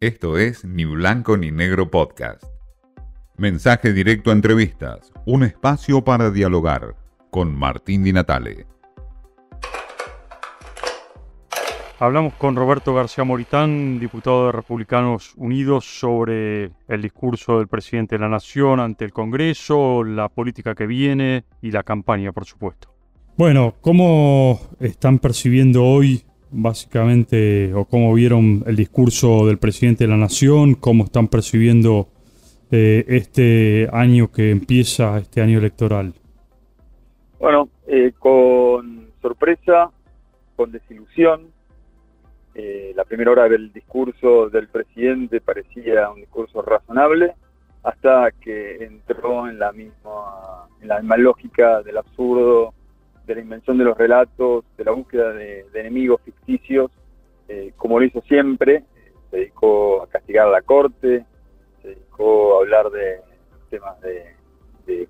Esto es Ni Blanco ni Negro Podcast. Mensaje directo a entrevistas, un espacio para dialogar con Martín Di Natale. Hablamos con Roberto García Moritán, diputado de Republicanos Unidos, sobre el discurso del presidente de la Nación ante el Congreso, la política que viene y la campaña, por supuesto. Bueno, ¿cómo están percibiendo hoy básicamente, o cómo vieron el discurso del presidente de la Nación, cómo están percibiendo eh, este año que empieza, este año electoral? Bueno, eh, con sorpresa, con desilusión. Eh, la primera hora del discurso del presidente parecía un discurso razonable, hasta que entró en la misma, en la misma lógica del absurdo, de la invención de los relatos, de la búsqueda de, enemigos ficticios, eh, como lo hizo siempre, se dedicó a castigar a la corte, se dedicó a hablar de temas de,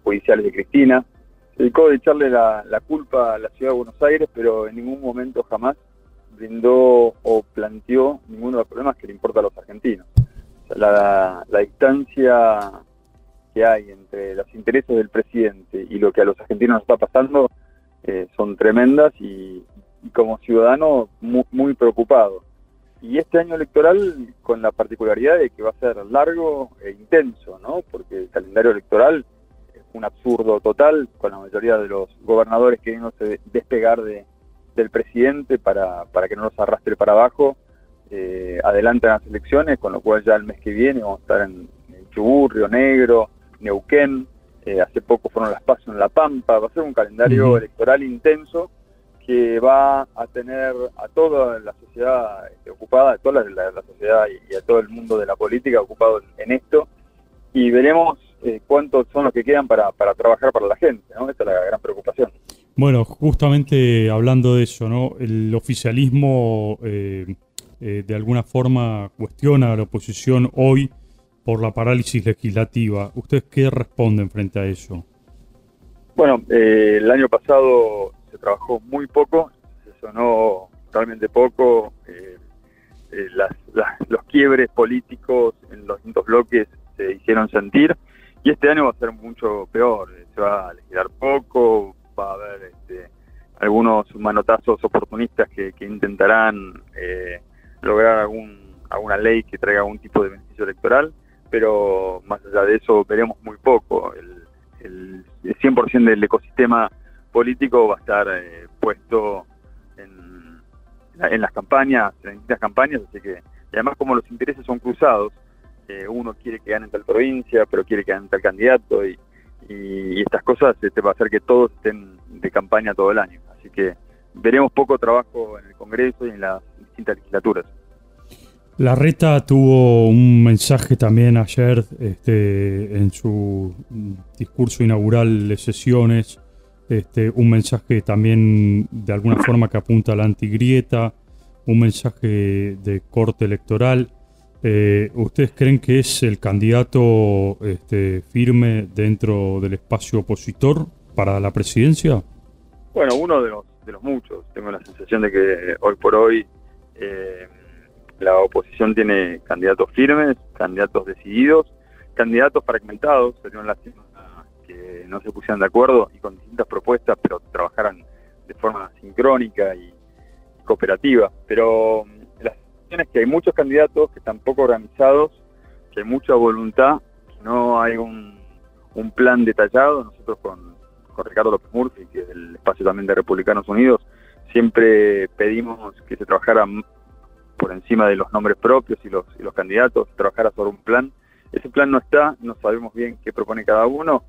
judiciales de Cristina, se dedicó a echarle la, culpa a la ciudad de Buenos Aires, pero en ningún momento jamás brindó o planteó ninguno de los problemas que le importa a los argentinos. la, la distancia que hay entre los intereses del presidente y lo que a los argentinos está pasando eh, son tremendas y, como ciudadano muy, preocupado. Y este año electoral con la particularidad de que va a ser largo e intenso, ¿no? Porque el calendario electoral es un absurdo total, con la mayoría de los gobernadores queriéndose despegar de, del presidente para, para que no los arrastre para abajo. Eh, adelantan las elecciones, con lo cual ya el mes que viene vamos a estar en, en Chubut, Río Negro, Neuquén, eh, hace poco fueron las pasos en La Pampa, va a ser un calendario electoral intenso que va a tener a toda la sociedad este, ocupada, a toda la, sociedad y, a todo el mundo de la política ocupado en, esto, y veremos eh, cuántos son los que quedan para, trabajar para la gente, ¿no? Esta es la gran preocupación. Bueno, justamente hablando de eso, ¿no? El oficialismo eh, de alguna forma cuestiona a la oposición hoy por la parálisis legislativa. ¿Ustedes qué responden frente a eso? Bueno, eh, el año pasado se trabajó muy poco, se sonó realmente poco. Eh, eh, los quiebres políticos en los distintos bloques se hicieron sentir y este año va a ser mucho peor. Se va a legislar poco, va a haber este, algunos manotazos oportunistas que, intentarán lograr algún, alguna ley que traiga algún tipo de beneficio electoral pero más allá de eso veremos muy poco. El, el 100% del ecosistema político va a estar eh, puesto en, en, las campañas, en distintas campañas, así que, y además como los intereses son cruzados, eh, uno quiere que gane tal provincia, pero quiere que gane tal candidato, y, y, estas cosas te este, va a hacer que todos estén de campaña todo el año. Así que veremos poco trabajo en el Congreso y en las distintas legislaturas. La Reta tuvo un mensaje también ayer este, en su discurso inaugural de sesiones, este, un mensaje también de alguna forma que apunta a la antigrieta, un mensaje de corte electoral. Eh, ¿Ustedes creen que es el candidato este, firme dentro del espacio opositor para la presidencia? Bueno, uno de los, de los muchos. Tengo la sensación de que hoy por hoy... Eh, la oposición tiene candidatos firmes, candidatos decididos, candidatos fragmentados, sería una lástima que no se pusieran de acuerdo y con distintas propuestas, pero trabajaran de forma sincrónica y cooperativa. Pero mm, la situación es que hay muchos candidatos que están poco organizados, que hay mucha voluntad, que no hay un, plan detallado. Nosotros con, con Ricardo López Murphy, que es del espacio también de Republicanos Unidos, siempre pedimos que se trabajara por encima de los nombres propios y los, y los candidatos, trabajara sobre un plan. Ese plan no está, no sabemos bien qué propone cada uno,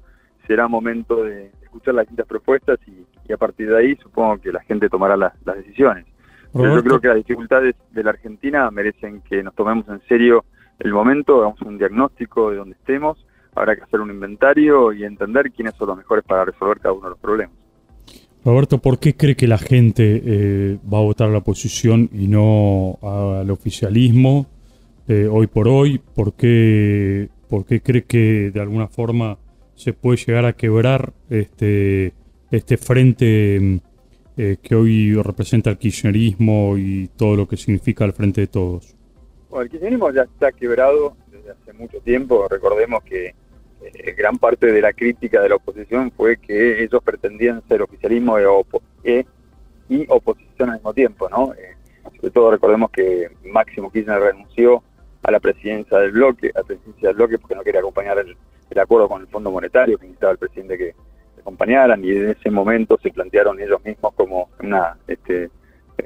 será momento de escuchar las distintas propuestas y, a partir de ahí supongo que la gente tomará las, decisiones. Pero yo creo que las dificultades de la Argentina merecen que nos tomemos en serio el momento, hagamos un diagnóstico de dónde estemos, habrá que hacer un inventario y entender quiénes son los mejores para resolver cada uno de los problemas. Roberto, ¿por qué cree que la gente eh, va a votar a la oposición y no al oficialismo eh, hoy por hoy? ¿Por qué, ¿Por qué cree que de alguna forma se puede llegar a quebrar este, este frente eh, que hoy representa el kirchnerismo y todo lo que significa el frente de todos? Bueno, el kirchnerismo ya está quebrado desde hace mucho tiempo. Recordemos que eh, gran parte de la crítica de la oposición fue que ellos pretendían ser oficialismo e, y oposición al mismo tiempo, ¿no? Eh, sobre todo recordemos que Máximo Kirchner renunció a la presidencia del bloque, a la presidencia del bloque porque no quería acompañar el, acuerdo con el Fondo Monetario que necesitaba el presidente que acompañaran y en ese momento se plantearon ellos mismos como una este,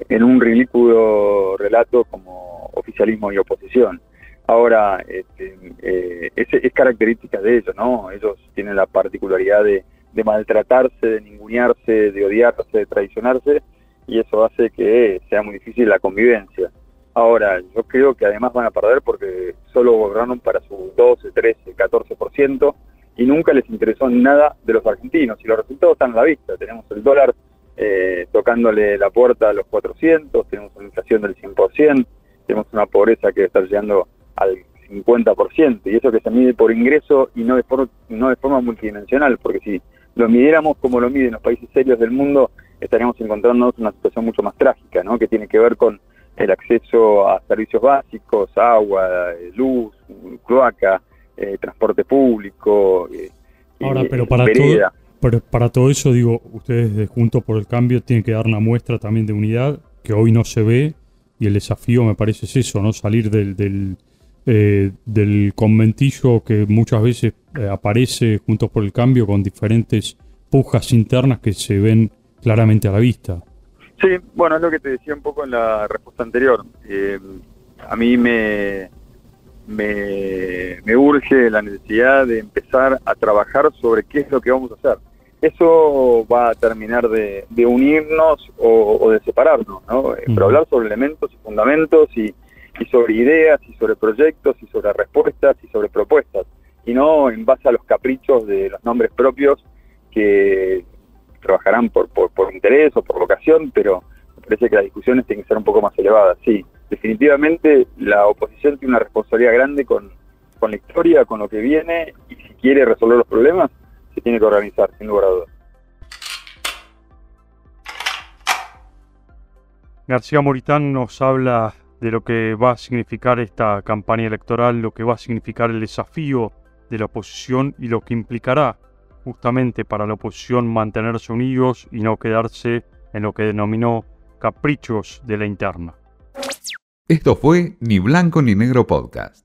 en un ridículo relato como oficialismo y oposición. Ahora, este, eh, es, característica de ellos, ¿no? Ellos tienen la particularidad de, maltratarse, de ningunearse, de odiarse, de traicionarse, y eso hace que sea muy difícil la convivencia. Ahora, yo creo que además van a perder porque solo gobernaron para su 12, 13, 14%, y nunca les interesó nada de los argentinos, y los resultados están a la vista. Tenemos el dólar eh, tocándole la puerta a los 400, tenemos una inflación del 100%, tenemos una pobreza que está llegando al 50%, y eso que se mide por ingreso y no de, no de forma multidimensional, porque si lo midiéramos como lo miden los países serios del mundo, estaríamos encontrándonos una situación mucho más trágica, ¿no? que tiene que ver con el acceso a servicios básicos, agua, luz, cloaca, eh, transporte público. Eh, Ahora, pero para todo, pero para todo eso, digo, ustedes de Juntos por el Cambio tienen que dar una muestra también de unidad que hoy no se ve y el desafío me parece es eso, ¿no? Salir del, del, eh, del conventillo que muchas veces eh, aparece Juntos por el Cambio con diferentes pujas internas que se ven claramente a la vista. Sí, bueno, es lo que te decía un poco en la respuesta anterior. Eh, a mí me, me, me urge la necesidad de empezar a trabajar sobre qué es lo que vamos a hacer eso va a terminar de, unirnos o, de separarnos, ¿no? Eh, pero hablar sobre elementos y fundamentos y, sobre ideas y sobre proyectos y sobre respuestas y sobre propuestas, y no en base a los caprichos de los nombres propios que trabajarán por, por, interés o por vocación, pero me parece que las discusiones tienen que ser un poco más elevadas. Sí, definitivamente la oposición tiene una responsabilidad grande con, con la historia, con lo que viene, y si quiere resolver los problemas, se tiene que organizar, sin lugar a dudas. García Moritán nos habla de lo que va a significar esta campaña electoral, lo que va a significar el desafío de la oposición y lo que implicará justamente para la oposición mantenerse unidos y no quedarse en lo que denominó caprichos de la interna. Esto fue Ni Blanco ni Negro Podcast.